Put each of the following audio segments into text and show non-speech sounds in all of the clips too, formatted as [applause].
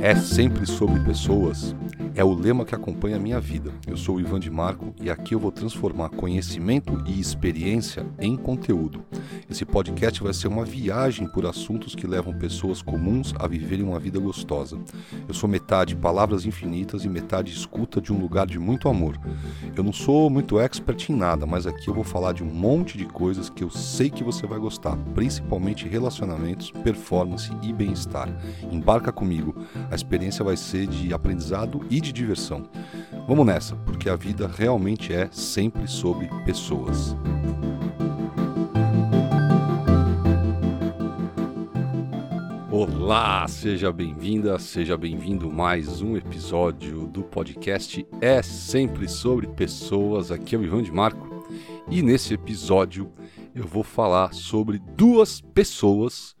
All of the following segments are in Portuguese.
é sempre sobre pessoas é o lema que acompanha a minha vida. Eu sou o Ivan de Marco e aqui eu vou transformar conhecimento e experiência em conteúdo. Esse podcast vai ser uma viagem por assuntos que levam pessoas comuns a viverem uma vida gostosa. Eu sou metade palavras infinitas e metade escuta de um lugar de muito amor. Eu não sou muito expert em nada, mas aqui eu vou falar de um monte de coisas que eu sei que você vai gostar, principalmente relacionamentos, performance e bem-estar. Embarca comigo. A experiência vai ser de aprendizado e de de diversão. Vamos nessa, porque a vida realmente é sempre sobre pessoas. Olá, seja bem-vinda, seja bem-vindo mais um episódio do podcast É Sempre Sobre Pessoas. Aqui é o Ivan de Marco e nesse episódio eu vou falar sobre duas pessoas,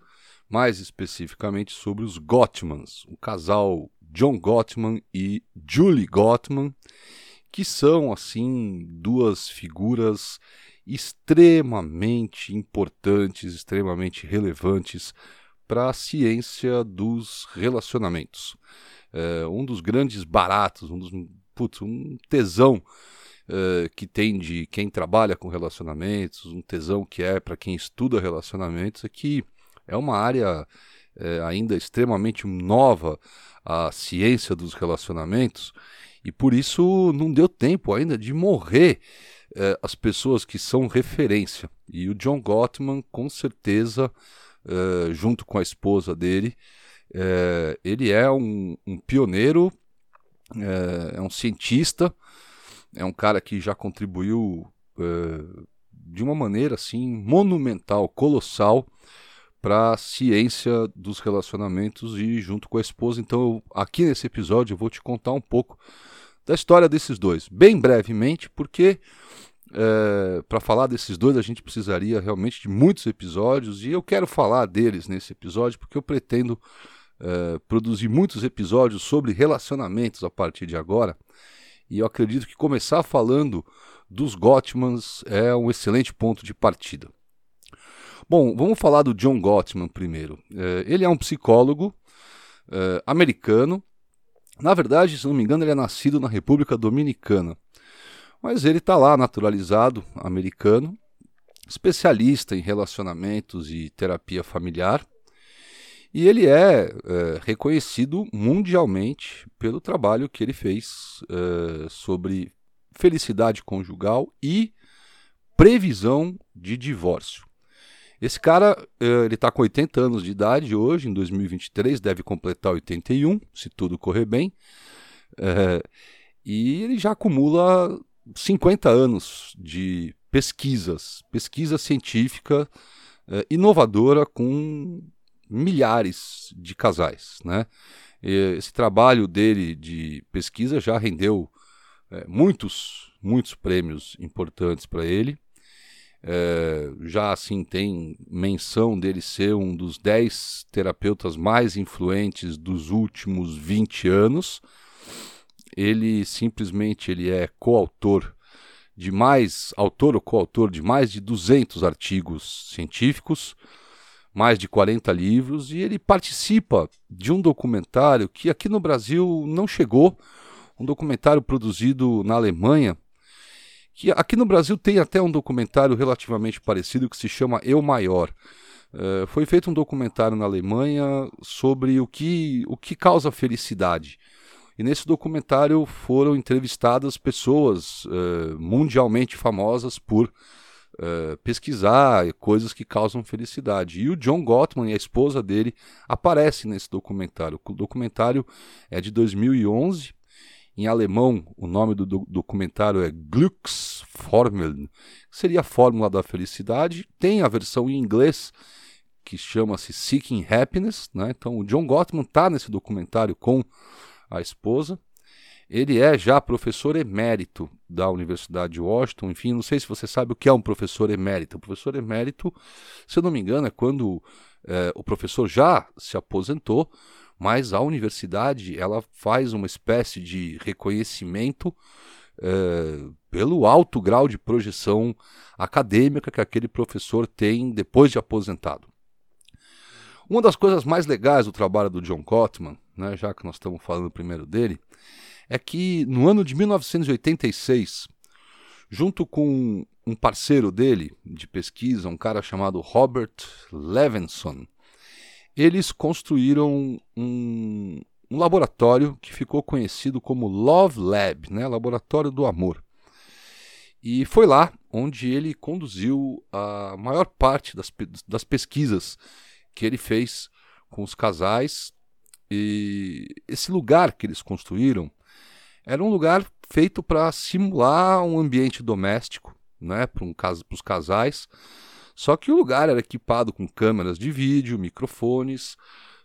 mais especificamente sobre os Gottmans, o casal John Gottman e Julie Gottman, que são assim duas figuras extremamente importantes, extremamente relevantes para a ciência dos relacionamentos. É, um dos grandes baratos, um dos putz, um tesão é, que tem de quem trabalha com relacionamentos, um tesão que é para quem estuda relacionamentos, é que é uma área é, ainda extremamente nova a ciência dos relacionamentos e por isso não deu tempo ainda de morrer é, as pessoas que são referência. E o John Gottman, com certeza, é, junto com a esposa dele, é, ele é um, um pioneiro, é, é, um cientista, é um cara que já contribuiu é, de uma maneira assim monumental, colossal para ciência dos relacionamentos e junto com a esposa. Então, eu, aqui nesse episódio, eu vou te contar um pouco da história desses dois, bem brevemente, porque é, para falar desses dois a gente precisaria realmente de muitos episódios e eu quero falar deles nesse episódio porque eu pretendo é, produzir muitos episódios sobre relacionamentos a partir de agora. E eu acredito que começar falando dos Gottmans é um excelente ponto de partida. Bom, vamos falar do John Gottman primeiro. É, ele é um psicólogo é, americano. Na verdade, se não me engano, ele é nascido na República Dominicana. Mas ele está lá, naturalizado americano, especialista em relacionamentos e terapia familiar. E ele é, é reconhecido mundialmente pelo trabalho que ele fez é, sobre felicidade conjugal e previsão de divórcio. Esse cara, eh, ele está com 80 anos de idade hoje, em 2023, deve completar 81, se tudo correr bem. É, e ele já acumula 50 anos de pesquisas, pesquisa científica é, inovadora com milhares de casais. Né? Esse trabalho dele de pesquisa já rendeu é, muitos, muitos prêmios importantes para ele. É, já assim tem menção dele ser um dos 10 terapeutas mais influentes dos últimos 20 anos. Ele simplesmente ele é coautor de mais, autor ou coautor de mais de 200 artigos científicos, mais de 40 livros, e ele participa de um documentário que aqui no Brasil não chegou, um documentário produzido na Alemanha, que aqui no Brasil tem até um documentário relativamente parecido que se chama Eu Maior. Uh, foi feito um documentário na Alemanha sobre o que, o que causa felicidade. E nesse documentário foram entrevistadas pessoas uh, mundialmente famosas por uh, pesquisar coisas que causam felicidade. E o John Gottman e a esposa dele aparecem nesse documentário. O documentário é de 2011 em alemão, o nome do documentário é Glücksformeln, seria a fórmula da felicidade. Tem a versão em inglês, que chama-se Seeking Happiness. Né? Então, o John Gottman está nesse documentário com a esposa. Ele é já professor emérito da Universidade de Washington. Enfim, não sei se você sabe o que é um professor emérito. O professor emérito, se eu não me engano, é quando é, o professor já se aposentou, mas a universidade ela faz uma espécie de reconhecimento é, pelo alto grau de projeção acadêmica que aquele professor tem depois de aposentado. Uma das coisas mais legais do trabalho do John Gottman, né, já que nós estamos falando primeiro dele, é que no ano de 1986, junto com um parceiro dele de pesquisa, um cara chamado Robert Levinson, eles construíram um, um laboratório que ficou conhecido como Love Lab, né, Laboratório do Amor. E foi lá onde ele conduziu a maior parte das, das pesquisas que ele fez com os casais. E esse lugar que eles construíram era um lugar feito para simular um ambiente doméstico, né, para um os casais. Só que o lugar era equipado com câmeras de vídeo, microfones.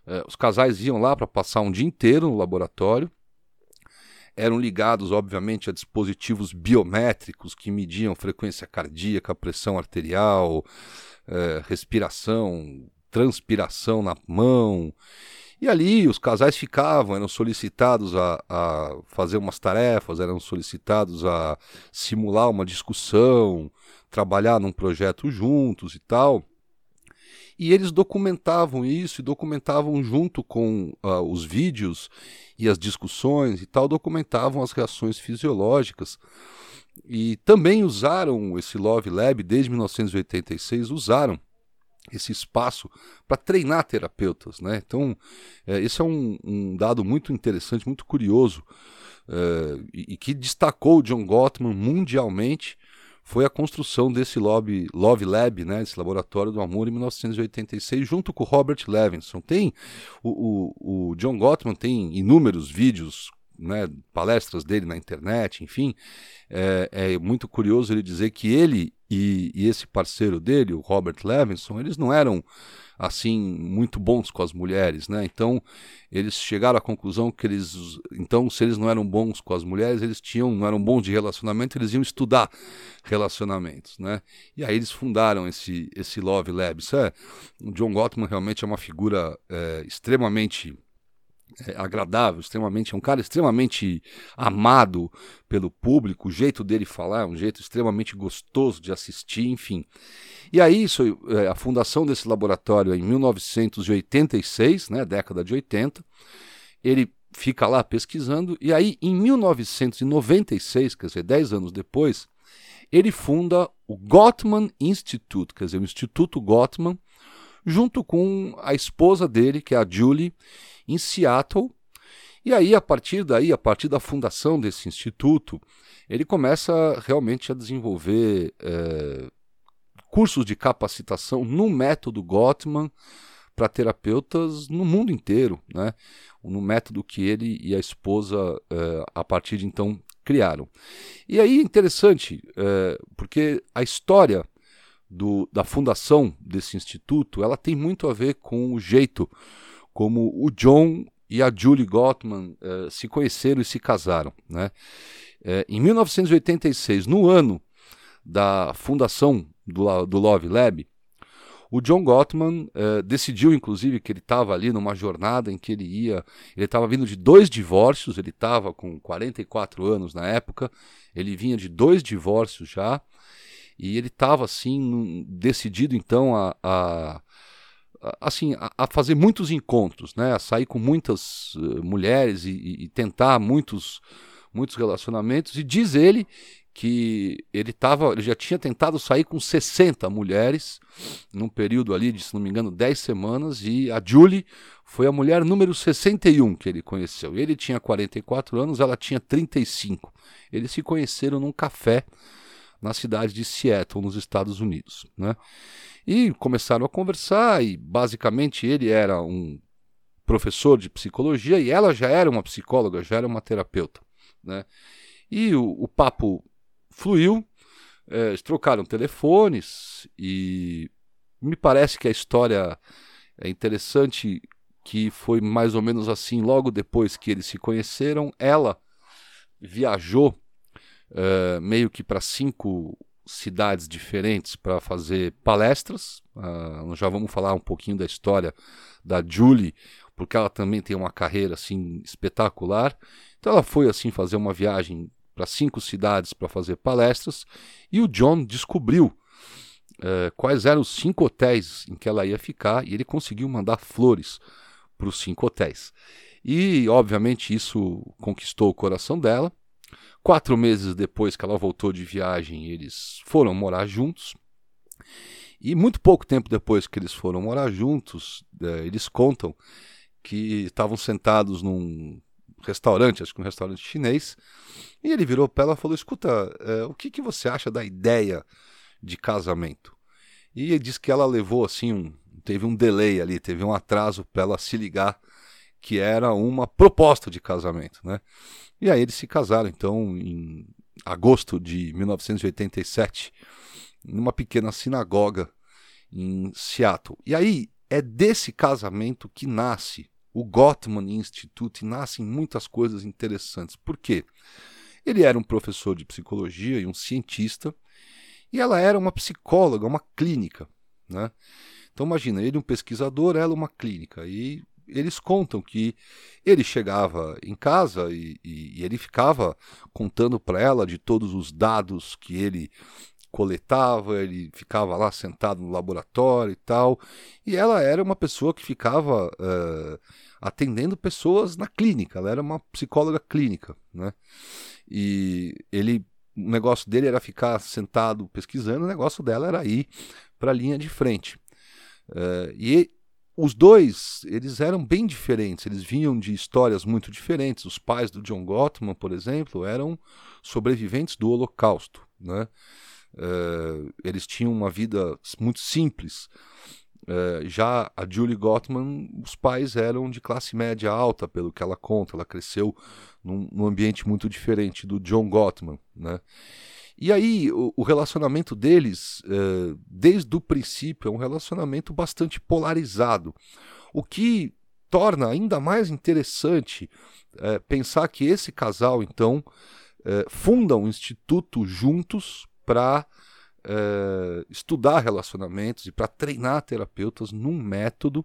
Eh, os casais iam lá para passar um dia inteiro no laboratório. Eram ligados, obviamente, a dispositivos biométricos que mediam frequência cardíaca, pressão arterial, eh, respiração, transpiração na mão. E ali os casais ficavam, eram solicitados a, a fazer umas tarefas, eram solicitados a simular uma discussão, trabalhar num projeto juntos e tal. E eles documentavam isso e documentavam junto com uh, os vídeos e as discussões e tal, documentavam as reações fisiológicas. E também usaram esse Love Lab desde 1986, usaram esse espaço para treinar terapeutas. Né? Então, é, esse é um, um, dado muito interessante, muito curioso, é, e, e, que destacou o John Gottman mundialmente, foi a construção desse Love, Love Lab, né, esse Laboratório do Amor, em 1986, junto com o Robert Levinson. Tem o, o, o John Gottman tem inúmeros vídeos né, palestras dele na internet, enfim, é, é, muito curioso ele dizer que ele e, e, esse parceiro dele, o Robert Levinson, eles não eram assim muito bons com as mulheres, né? Então eles chegaram à conclusão que eles, então se eles não eram bons com as mulheres, eles tinham, não eram bons de relacionamento, eles iam estudar relacionamentos, né? E aí eles fundaram esse esse Love Lab. Isso é, o John Gottman realmente é uma figura é, extremamente agradável, extremamente, é um cara extremamente amado pelo público, o jeito dele falar é um jeito extremamente gostoso de assistir, enfim. E aí, isso, é, a fundação desse laboratório é em 1986, né, década de 80, ele fica lá pesquisando, e aí em 1996, quer dizer, 10 anos depois, ele funda o Gottman Institute, quer dizer, o Instituto Gottman, junto com a esposa dele, que é a Julie, em Seattle. E aí, a partir daí, a partir da fundação desse instituto, ele começa realmente a desenvolver é, cursos de capacitação no método Gottman para terapeutas no mundo inteiro, né? no método que ele e a esposa, é, a partir de então, criaram. E aí, interessante, é, porque a história do, da fundação desse instituto ela tem muito a ver com o jeito como o John e a Julie Gottman uh, se conheceram e se casaram. Né? Uh, em 1986, no ano da fundação do, do Love Lab, o John Gottman uh, decidiu, inclusive, que ele estava ali numa jornada em que ele ia. Ele estava vindo de dois divórcios, ele estava com 44 anos na época, ele vinha de dois divórcios já, e ele estava assim, decidido então a, a assim, a, a, fazer muitos encontros, né? A sair com muitas uh, mulheres e, e, tentar muitos, muitos relacionamentos. E diz ele que ele tava, ele já tinha tentado sair com 60 mulheres num período ali de, se não me engano, 10 semanas e a Julie foi a mulher número 61 que ele conheceu. Ele tinha 44 anos, ela tinha 35. Eles se conheceram num café na cidade de Seattle, nos Estados Unidos, né? E começaram a conversar e basicamente ele era um professor de psicologia e ela já era uma psicóloga, já era uma terapeuta, né? E o, o papo fluiu, é, trocaram telefones e me parece que a história é interessante que foi mais ou menos assim logo depois que eles se conheceram, ela viajou uh, meio que para cinco cidades diferentes para fazer palestras. Uh, já vamos falar um pouquinho da história da Julie, porque ela também tem uma carreira assim espetacular. Então ela foi assim fazer uma viagem para cinco cidades para fazer palestras e o John descobriu uh, quais eram os cinco hotéis em que ela ia ficar e ele conseguiu mandar flores para os cinco hotéis. E, obviamente, isso conquistou o coração dela. Quatro meses depois que ela voltou de viagem, eles foram morar juntos. E muito pouco tempo depois que eles foram morar juntos, é, eles contam que estavam sentados num restaurante, acho que um restaurante chinês, e ele virou para ela e falou: Escuta, é, o que, que você acha da ideia de casamento? E ele disse que ela levou assim um. Teve um delay ali, teve um atraso para ela se ligar que era uma proposta de casamento, né? E aí eles se casaram, então, em agosto de 1987, numa pequena sinagoga em Seattle. E aí é desse casamento que nasce o Gottman Institute, e nascem muitas coisas interessantes. Por quê? Ele era um professor de psicologia e um cientista, e ela era uma psicóloga, uma clínica, né? Então imagina, ele um pesquisador, ela uma clínica. E eles contam que ele chegava em casa e, e, e ele ficava contando para ela de todos os dados que ele coletava, ele ficava lá sentado no laboratório e tal. E ela era uma pessoa que ficava uh, atendendo pessoas na clínica, ela era uma psicóloga clínica, né? E ele, o negócio dele era ficar sentado pesquisando, o negócio dela era ir para a linha de frente. Uh, e os dois, eles eram bem diferentes, eles vinham de histórias muito diferentes. Os pais do John Gottman, por exemplo, eram sobreviventes do Holocausto. Né? Uh, eles tinham uma vida muito simples. Uh, já a Julie Gottman, os pais eram de classe média alta, pelo que ela conta. Ela cresceu num, num ambiente muito diferente do John Gottman. Né? E aí, o, o relacionamento deles, uh, desde o princípio, é um relacionamento bastante polarizado. O que torna ainda mais interessante uh, pensar que esse casal, então, uh, funda um instituto juntos para estudar relacionamentos e para treinar terapeutas num método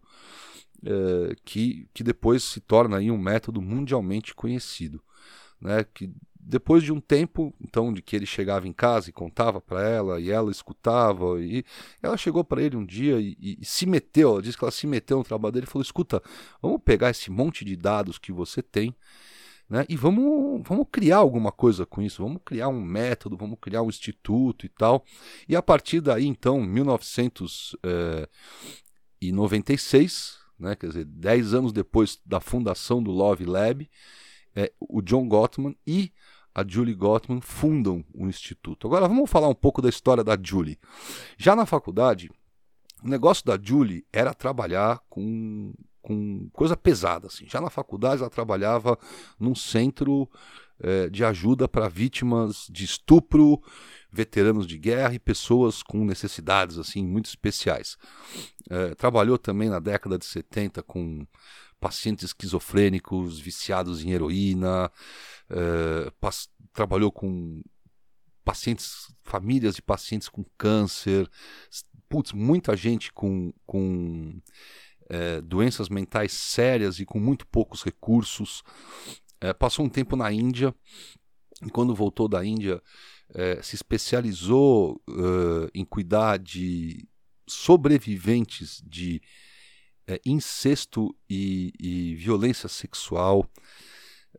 que, que depois se torna aí um método mundialmente conhecido. Né, que depois de um tempo, então, de que ele chegava em casa e contava para ela, e ela escutava, e ela chegou para ele um dia e, e, e, se meteu, ela disse que ela se meteu no trabalho dele e falou: escuta, vamos pegar esse monte de dados que você tem. Né, e vamos, vamos criar alguma coisa com isso, vamos criar um método, vamos criar um instituto e tal. E a partir daí, então, 1996, eh, né, quer dizer, 10 anos depois da fundação do Love Lab, é, o John Gottman e a Julie Gottman fundam o instituto. Agora vamos falar um pouco da história da Julie. Já na faculdade, o negócio da Julie era trabalhar com, com coisa pesada. Assim. Já na faculdade, ela trabalhava num centro é, de ajuda para vítimas de estupro, veteranos de guerra e pessoas com necessidades assim muito especiais. É, trabalhou também na década de 70 com pacientes esquizofrênicos, viciados em heroína, uh, trabalhou com pacientes, famílias de pacientes com câncer, putz, muita gente com, com uh, doenças mentais sérias e com muito poucos recursos. Uh, passou um tempo na Índia e quando voltou da Índia se especializou em cuidar de sobreviventes de é, incesto e, e, violência sexual.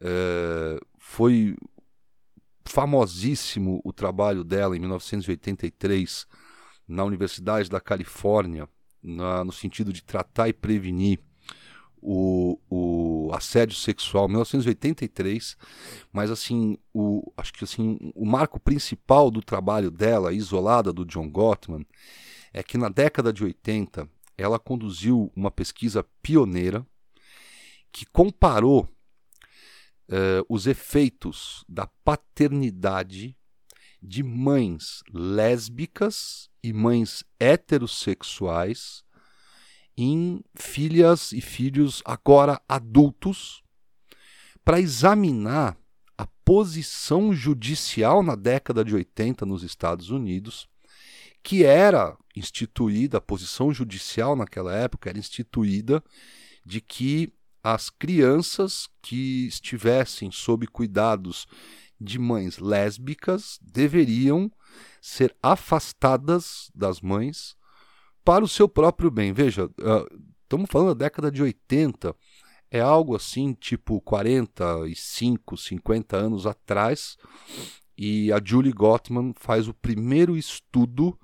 É, foi famosíssimo o trabalho dela em 1983 na Universidade da Califórnia, na, no sentido de tratar e prevenir o, o assédio sexual, 1983, mas assim, o, acho que assim, o marco principal do trabalho dela, isolada do John Gottman, é que na década de 80 ela conduziu uma pesquisa pioneira que comparou uh, os efeitos da paternidade de mães lésbicas e mães heterossexuais em filhas e filhos agora adultos para examinar a posição judicial na década de 80 nos Estados Unidos que era instituída, a posição judicial naquela época era instituída de que as crianças que estivessem sob cuidados de mães lésbicas deveriam ser afastadas das mães para o seu próprio bem. Veja, estamos uh, falando da década de 80, é algo assim, tipo 45, 50 anos atrás, e a Julie Gottman faz o primeiro estudo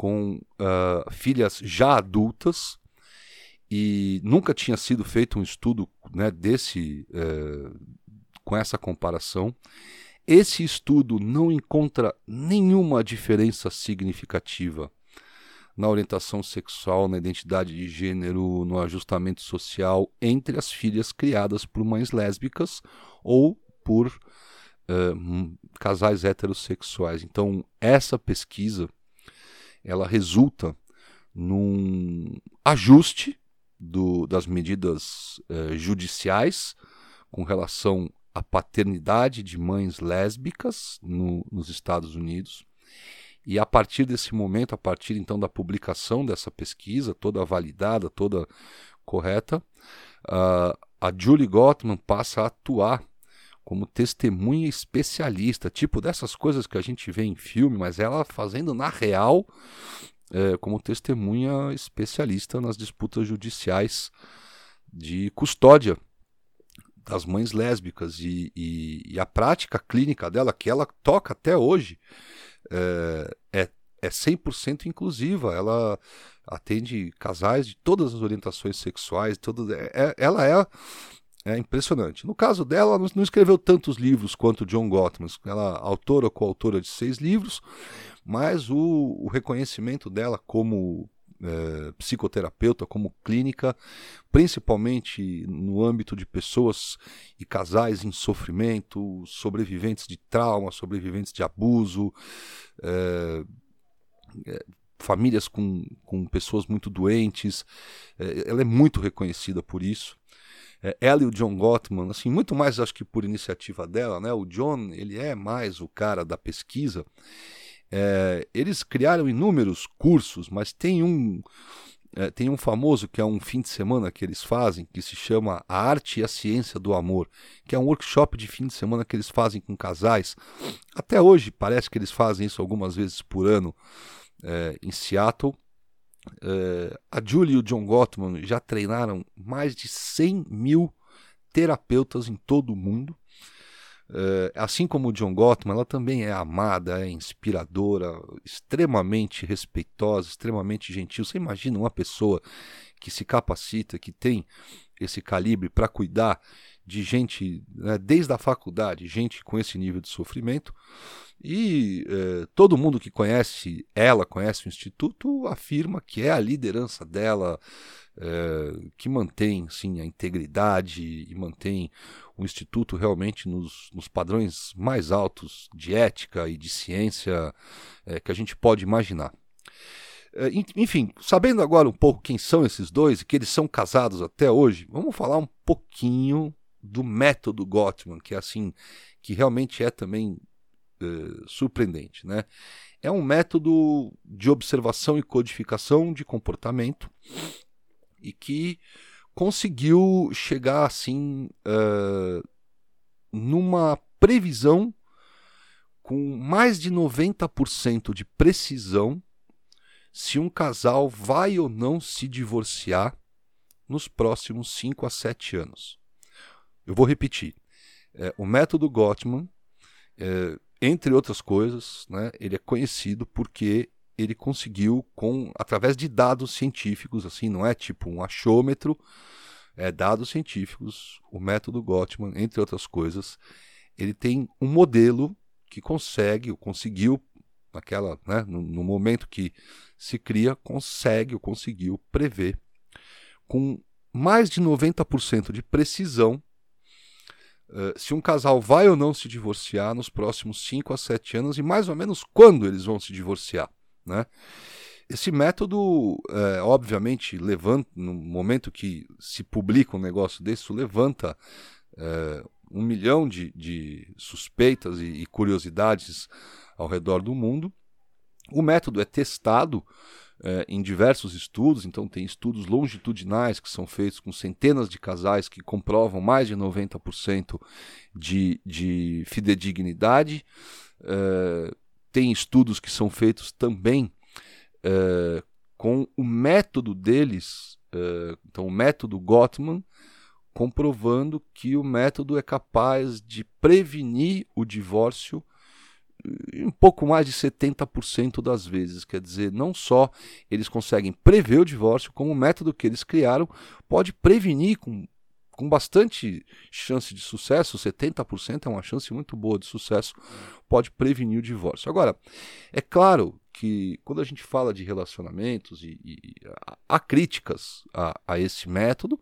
com uh, filhas já adultas, e nunca tinha sido feito um estudo né, desse uh, com essa comparação. Esse estudo não encontra nenhuma diferença significativa na orientação sexual, na identidade de gênero, no ajustamento social entre as filhas criadas por mães lésbicas ou por uh, casais heterossexuais. Então, essa pesquisa ela resulta num ajuste do, das medidas uh, judiciais com relação à paternidade de mães lésbicas no, nos Estados Unidos. E a partir desse momento, a partir então da publicação dessa pesquisa, toda validada, toda correta, uh, a Julie Gottman passa a atuar como testemunha especialista, tipo dessas coisas que a gente vê em filme, mas ela fazendo na real é, como testemunha especialista nas disputas judiciais de custódia das mães lésbicas e, e, e, a prática clínica dela, que ela toca até hoje, é, é, é 100% inclusiva. Ela atende casais de todas as orientações sexuais, todas, é, é ela é é impressionante. No caso dela, ela não escreveu tantos livros quanto John Gottman. Ela é autora ou coautora de seis livros, mas o, o reconhecimento dela como é, psicoterapeuta, como clínica, principalmente no âmbito de pessoas e casais em sofrimento, sobreviventes de trauma, sobreviventes de abuso, é, é, famílias com, com pessoas muito doentes. É, ela é muito reconhecida por isso. É, ela e o John Gottman, assim, muito mais acho que por iniciativa dela, né? O John, ele é mais o cara da pesquisa. É, eles criaram inúmeros cursos, mas tem um é, tem um famoso que é um fim de semana que eles fazem, que se chama A Arte e a Ciência do Amor, que é um workshop de fim de semana que eles fazem com casais. Até hoje parece que eles fazem isso algumas vezes por ano é, em Seattle. Uh, a Julie e o John Gottman já treinaram mais de 100 mil terapeutas em todo o mundo. Uh, assim como o John Gottman, ela também é amada, é inspiradora, extremamente respeitosa, extremamente gentil. Você imagina uma pessoa que se capacita, que tem esse calibre para cuidar de gente, né, desde a faculdade, gente com esse nível de sofrimento. E eh, todo mundo que conhece ela, conhece o Instituto, afirma que é a liderança dela eh, que mantém sim, a integridade e mantém o Instituto realmente nos, nos padrões mais altos de ética e de ciência eh, que a gente pode imaginar. Enfim, sabendo agora um pouco quem são esses dois e que eles são casados até hoje, vamos falar um pouquinho do método Gottman, que é assim, que realmente é também uh, surpreendente, né? É um método de observação e codificação de comportamento e que conseguiu chegar assim uh, numa previsão com mais de 90% de precisão se um casal vai ou não se divorciar nos próximos 5 a 7 anos. Eu vou repetir. É, o método Gottman, é, entre outras coisas, né, ele é conhecido porque ele conseguiu, com através de dados científicos, assim, não é tipo um achômetro, é dados científicos, o método Gottman, entre outras coisas, ele tem um modelo que consegue, ou conseguiu, naquela, né, no, no momento que se cria, consegue ou conseguiu prever com mais de 90% de precisão Uh, se um casal vai ou não se divorciar nos próximos 5 a 7 anos e mais ou menos quando eles vão se divorciar. Né? Esse método, é, obviamente, levanta, no momento que se publica um negócio desse, levanta é, um milhão de, de suspeitas e, e, curiosidades ao redor do mundo. O método é testado é, em diversos estudos, então tem estudos longitudinais que são feitos com centenas de casais que comprovam mais de 90% de, de fidedignidade. É, tem estudos que são feitos também é, com o método deles, é, então o método Gottman, comprovando que o método é capaz de prevenir o divórcio um pouco mais de 70% das vezes. Quer dizer, não só eles conseguem prever o divórcio, como o método que eles criaram pode prevenir com, com bastante chance de sucesso, 70% é uma chance muito boa de sucesso, pode prevenir o divórcio. Agora, é claro que quando a gente fala de relacionamentos e, e há críticas a, a, esse método,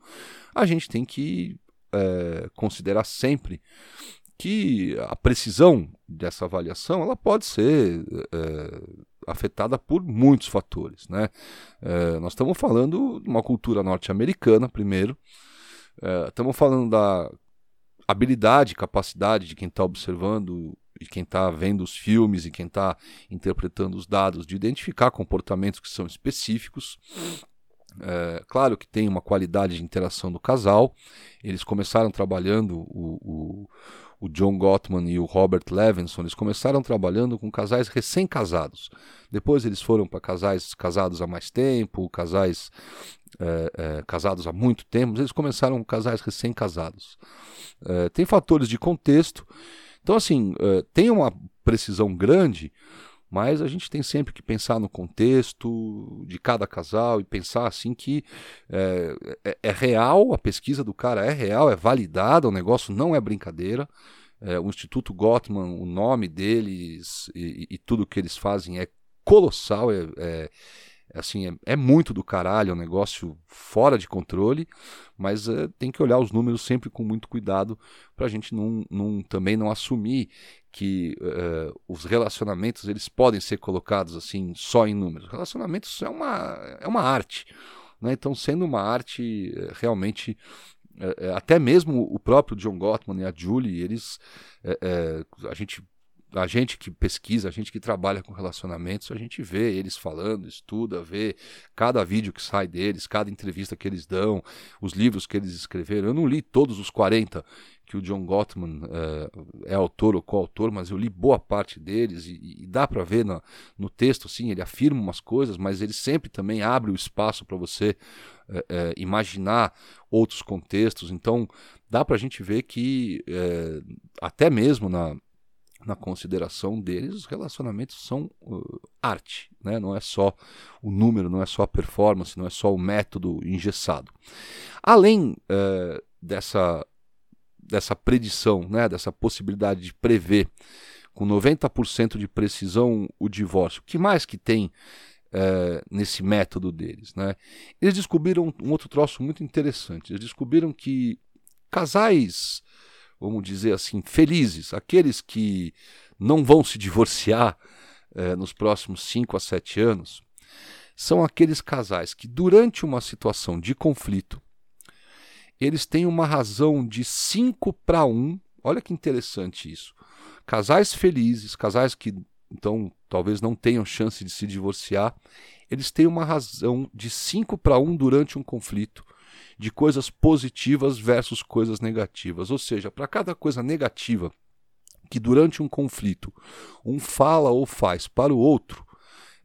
a gente tem que é, considerar sempre que a precisão dessa avaliação ela pode ser é, afetada por muitos fatores. Né? É, nós estamos falando de uma cultura norte-americana, primeiro, é, estamos falando da habilidade, capacidade de quem está observando e quem está vendo os filmes e quem está interpretando os dados de identificar comportamentos que são específicos. É, claro que tem uma qualidade de interação do casal. Eles começaram trabalhando o, o o John Gottman e o Robert Levinson, eles começaram trabalhando com casais recém-casados. Depois eles foram para casais casados há mais tempo, casais é, é, casados há muito tempo, eles começaram com casais recém-casados. É, tem fatores de contexto. Então, assim, tem uma precisão grande, mas a gente tem sempre que pensar no contexto de cada casal e pensar assim que é, é, é real, a pesquisa do cara é real, é validada, o negócio não é brincadeira. É, o Instituto Gottman, o nome deles e, e, tudo que eles fazem é colossal, é, é assim, é, é, muito do caralho, é um negócio fora de controle, mas é, tem que olhar os números sempre com muito cuidado para a gente não, não, também não assumir que uh, os relacionamentos eles podem ser colocados assim só em números. Relacionamentos é uma, é uma arte. Né? Então, sendo uma arte eh, realmente até mesmo o próprio John Gottman e a Julie, eles a gente a gente que pesquisa, a gente que trabalha com relacionamentos, a gente vê eles falando, estuda, vê cada vídeo que sai deles, cada entrevista que eles dão, os livros que eles escreveram. Eu não li todos os 40 que o John Gottman é, é autor ou coautor, mas eu li boa parte deles e, e dá para ver no, texto, sim, ele afirma umas coisas, mas ele sempre também abre o espaço para você é, é, imaginar outros contextos. Então, dá para a gente ver que até mesmo na na consideração deles, os relacionamentos são uh, arte, né? não é só o número, não é só a performance, não é só o método engessado. Além uh, dessa, dessa predição, né? dessa possibilidade de prever com 90% de precisão o divórcio, o que mais que tem uh, nesse método deles? Né? Eles descobriram um outro troço muito interessante. Eles descobriram que casais vamos dizer assim, felizes, aqueles que não vão se divorciar eh, nos próximos 5 a 7 anos, são aqueles casais que, durante uma situação de conflito, eles têm uma razão de 5 para 1. Olha que interessante isso. Casais felizes, casais que então talvez não tenham chance de se divorciar, eles têm uma razão de 5 para 1 durante um conflito de coisas positivas versus coisas negativas. Ou seja, para cada coisa negativa que durante um conflito um fala ou faz para o outro,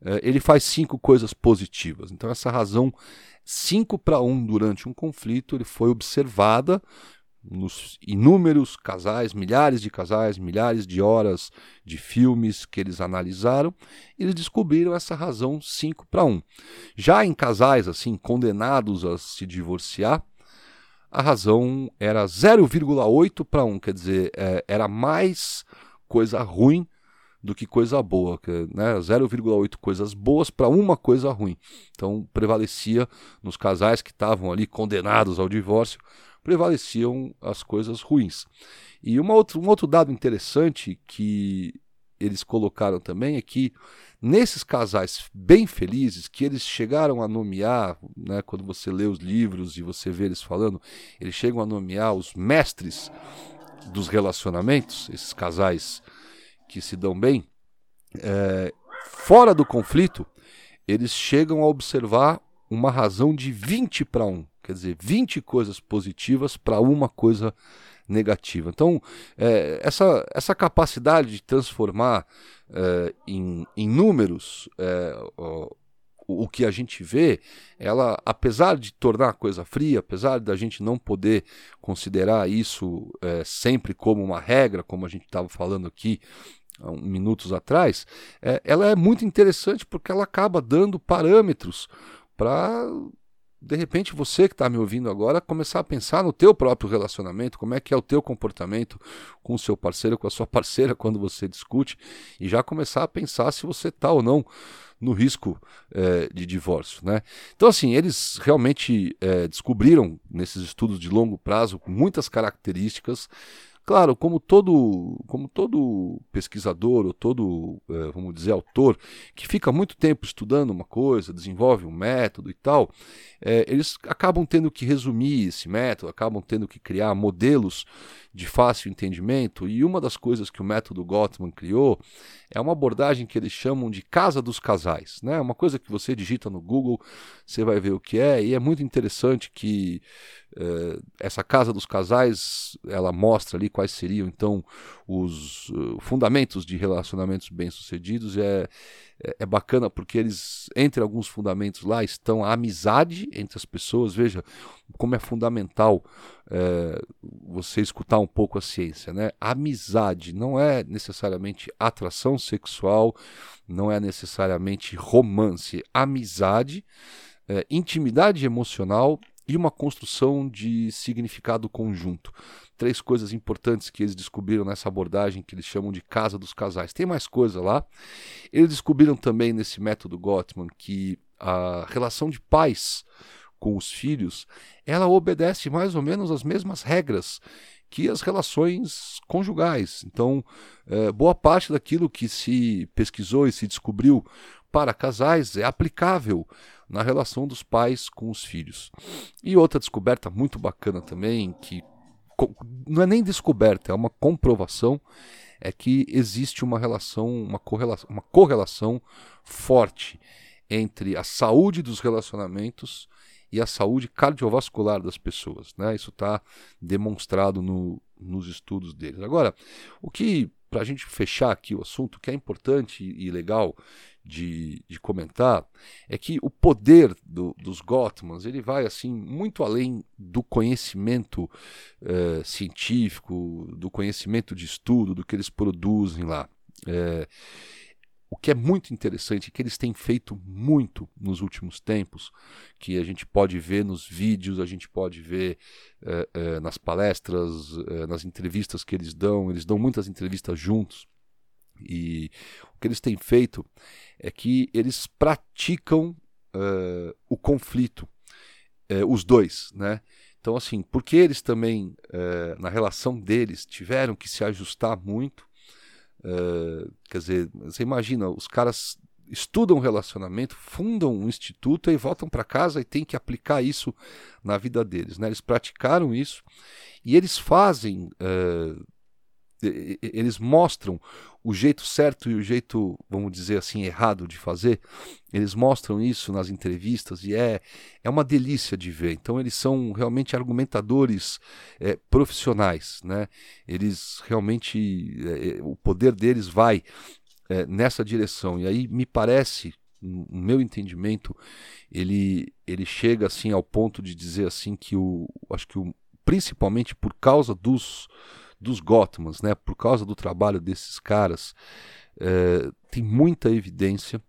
eh, ele faz cinco coisas positivas. Então, essa razão 5 para 1 um durante um conflito ele foi observada nos inúmeros casais, milhares de casais, milhares de horas de filmes que eles analisaram, eles descobriram essa razão 5 para 1. Já em casais assim condenados a se divorciar, a razão era 0,8 para 1, quer dizer, é, era mais coisa ruim do que coisa boa, né? 0,8 coisas boas para uma coisa ruim. Então prevalecia nos casais que estavam ali condenados ao divórcio prevaleciam as coisas ruins. E uma outro, um outro dado interessante que eles colocaram também é que nesses casais bem felizes, que eles chegaram a nomear, né, quando você lê os livros e você vê eles falando, eles chegam a nomear os mestres dos relacionamentos, esses casais que se dão bem, é, fora do conflito, eles chegam a observar uma razão de 20 para 1. Quer dizer, 20 coisas positivas para uma coisa negativa. Então, é, essa, essa capacidade de transformar é, em, em números é, o, o que a gente vê, ela, apesar de tornar a coisa fria, apesar da gente não poder considerar isso é, sempre como uma regra, como a gente estava falando aqui minutos atrás, é, ela é muito interessante porque ela acaba dando parâmetros para de repente você que está me ouvindo agora começar a pensar no teu próprio relacionamento, como é que é o teu comportamento com o seu parceiro, com a sua [laughs] parceira quando você discute e já começar a pensar se você está ou não no risco é, de divórcio, né? Então assim eles realmente é, descobriram nesses estudos de longo prazo muitas características Claro, como todo, como todo pesquisador ou todo, é, vamos dizer, autor que fica muito tempo estudando uma coisa, desenvolve um método e tal, é, eles acabam tendo que resumir esse método, acabam tendo que criar modelos de fácil entendimento. E uma das coisas que o método Gottman criou é uma abordagem que eles chamam de casa dos casais. Né? Uma coisa que você digita no Google, você vai ver o que é, e é muito interessante que eh, essa casa dos casais ela mostra ali quais seriam então os uh, fundamentos de relacionamentos bem-sucedidos. É, é, é, bacana porque eles, entre alguns fundamentos lá, estão a amizade entre as pessoas. Veja como é fundamental é, você escutar um pouco a ciência. Né? amizade não é necessariamente atração sexual, não é necessariamente romance. Amizade, é, intimidade emocional e uma construção de significado conjunto. Três coisas importantes que eles descobriram nessa abordagem que eles chamam de casa dos casais. Tem mais coisa lá. Eles descobriram também nesse método Gottman que a relação de pais com os filhos, ela obedece mais ou menos as mesmas regras que as relações conjugais. Então, é, boa parte daquilo que se pesquisou e se descobriu para casais é aplicável na relação dos pais com os filhos. E outra descoberta muito bacana também, que não é nem descoberta, é uma comprovação, é que existe uma relação, uma correlação, uma correlação forte entre a saúde dos relacionamentos e a saúde cardiovascular das pessoas. Né? Isso está demonstrado no, nos estudos deles. Agora, o que, para a gente fechar aqui o assunto, que é importante e legal de, de comentar é que o poder do, dos Gottmans ele vai assim muito além do conhecimento eh, científico, do conhecimento de estudo, do que eles produzem lá. É, o que é muito interessante é que eles têm feito muito nos últimos tempos, que a gente pode ver nos vídeos, a gente pode ver eh, nas palestras, nas entrevistas que eles dão. Eles dão muitas entrevistas juntos. E que eles têm feito é que eles praticam uh, o conflito, uh, os dois, né? Então, assim, porque eles também, uh, na relação deles, tiveram que se ajustar muito, quer dizer, você imagina, os caras estudam relacionamento, fundam um instituto e voltam para casa e têm que aplicar isso na vida deles. Né? Eles praticaram isso e eles fazem eles mostram o jeito certo e o jeito, vamos dizer assim, errado de fazer. Eles mostram isso nas entrevistas e é, é uma delícia de ver. Então, eles são realmente argumentadores é, profissionais. Né? Eles realmente, é, o poder deles vai é, nessa direção. E aí me parece, no meu entendimento, ele, ele chega assim ao ponto de dizer assim que o, acho que o, principalmente por causa dos dos Gottmans, né, por causa do trabalho desses caras, é, tem muita evidência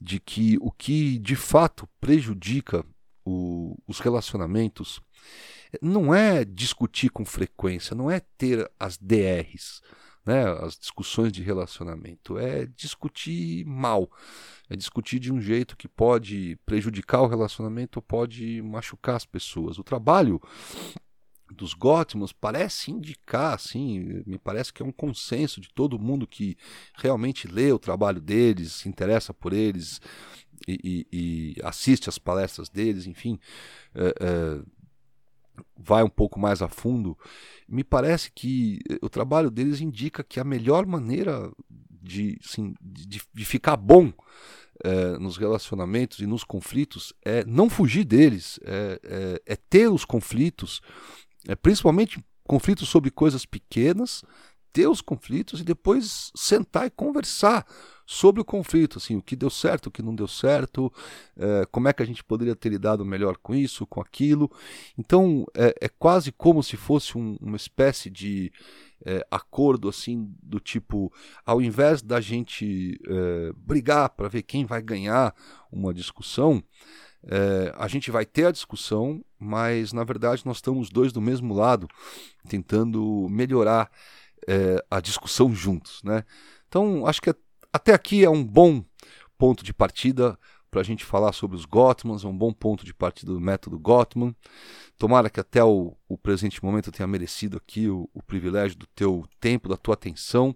de que o que de fato prejudica o, os relacionamentos não é discutir com frequência, não é ter as DRs, né, as discussões de relacionamento, é discutir mal, é discutir de um jeito que pode prejudicar o relacionamento pode machucar as pessoas. O trabalho dos Gótimos parece indicar, assim, me parece que é um consenso de todo mundo que realmente lê o trabalho deles, se interessa por eles e, e, e assiste às palestras deles, enfim, é, é, vai um pouco mais a fundo. Me parece que o trabalho deles indica que a melhor maneira de, assim, de, de ficar bom é, nos relacionamentos e nos conflitos é não fugir deles, é, é, é ter os conflitos, é, principalmente conflitos sobre coisas pequenas, ter os conflitos e depois sentar e conversar sobre o conflito, assim, o que deu certo, o que não deu certo, é, como é que a gente poderia ter lidado melhor com isso, com aquilo. Então é, é quase como se fosse um, uma espécie de é, acordo assim do tipo, ao invés da gente é, brigar para ver quem vai ganhar uma discussão, é, a gente vai ter a discussão, mas na verdade nós estamos dois do mesmo lado, tentando melhorar é, a discussão juntos, né? Então acho que até aqui é um bom ponto de partida para a gente falar sobre os Gottmans, é um bom ponto de partida do método Gottman. Tomara que até o, o presente momento eu tenha merecido aqui o, o, privilégio do teu tempo, da tua atenção.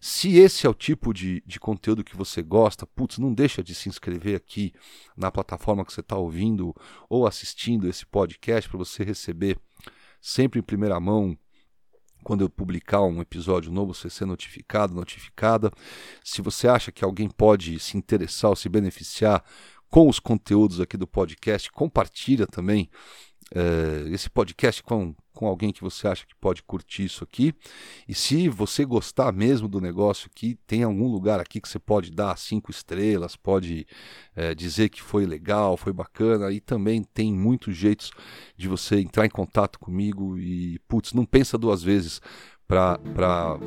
Se esse é o tipo de, de conteúdo que você gosta, putz, não deixa de se inscrever aqui na plataforma que você está ouvindo ou assistindo esse podcast para você receber sempre em primeira mão quando eu publicar um episódio novo, você ser notificado, notificada. Se você acha que alguém pode se interessar ou se beneficiar com os conteúdos aqui do podcast, compartilha também é, esse podcast com, com alguém que você acha que pode curtir isso aqui. E se você gostar mesmo do negócio aqui, tem algum lugar aqui que você pode dar cinco estrelas, pode é, dizer que foi legal, foi bacana. E também tem muitos jeitos de você entrar em contato comigo e, putz, não pensa duas vezes para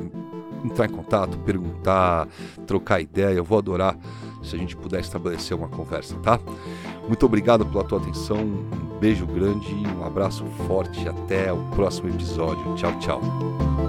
entrar em contato, perguntar, trocar ideia. Eu vou adorar se a gente puder estabelecer uma conversa, tá? Muito obrigado pela tua atenção, um beijo grande, um abraço forte, até o próximo episódio. Tchau, tchau.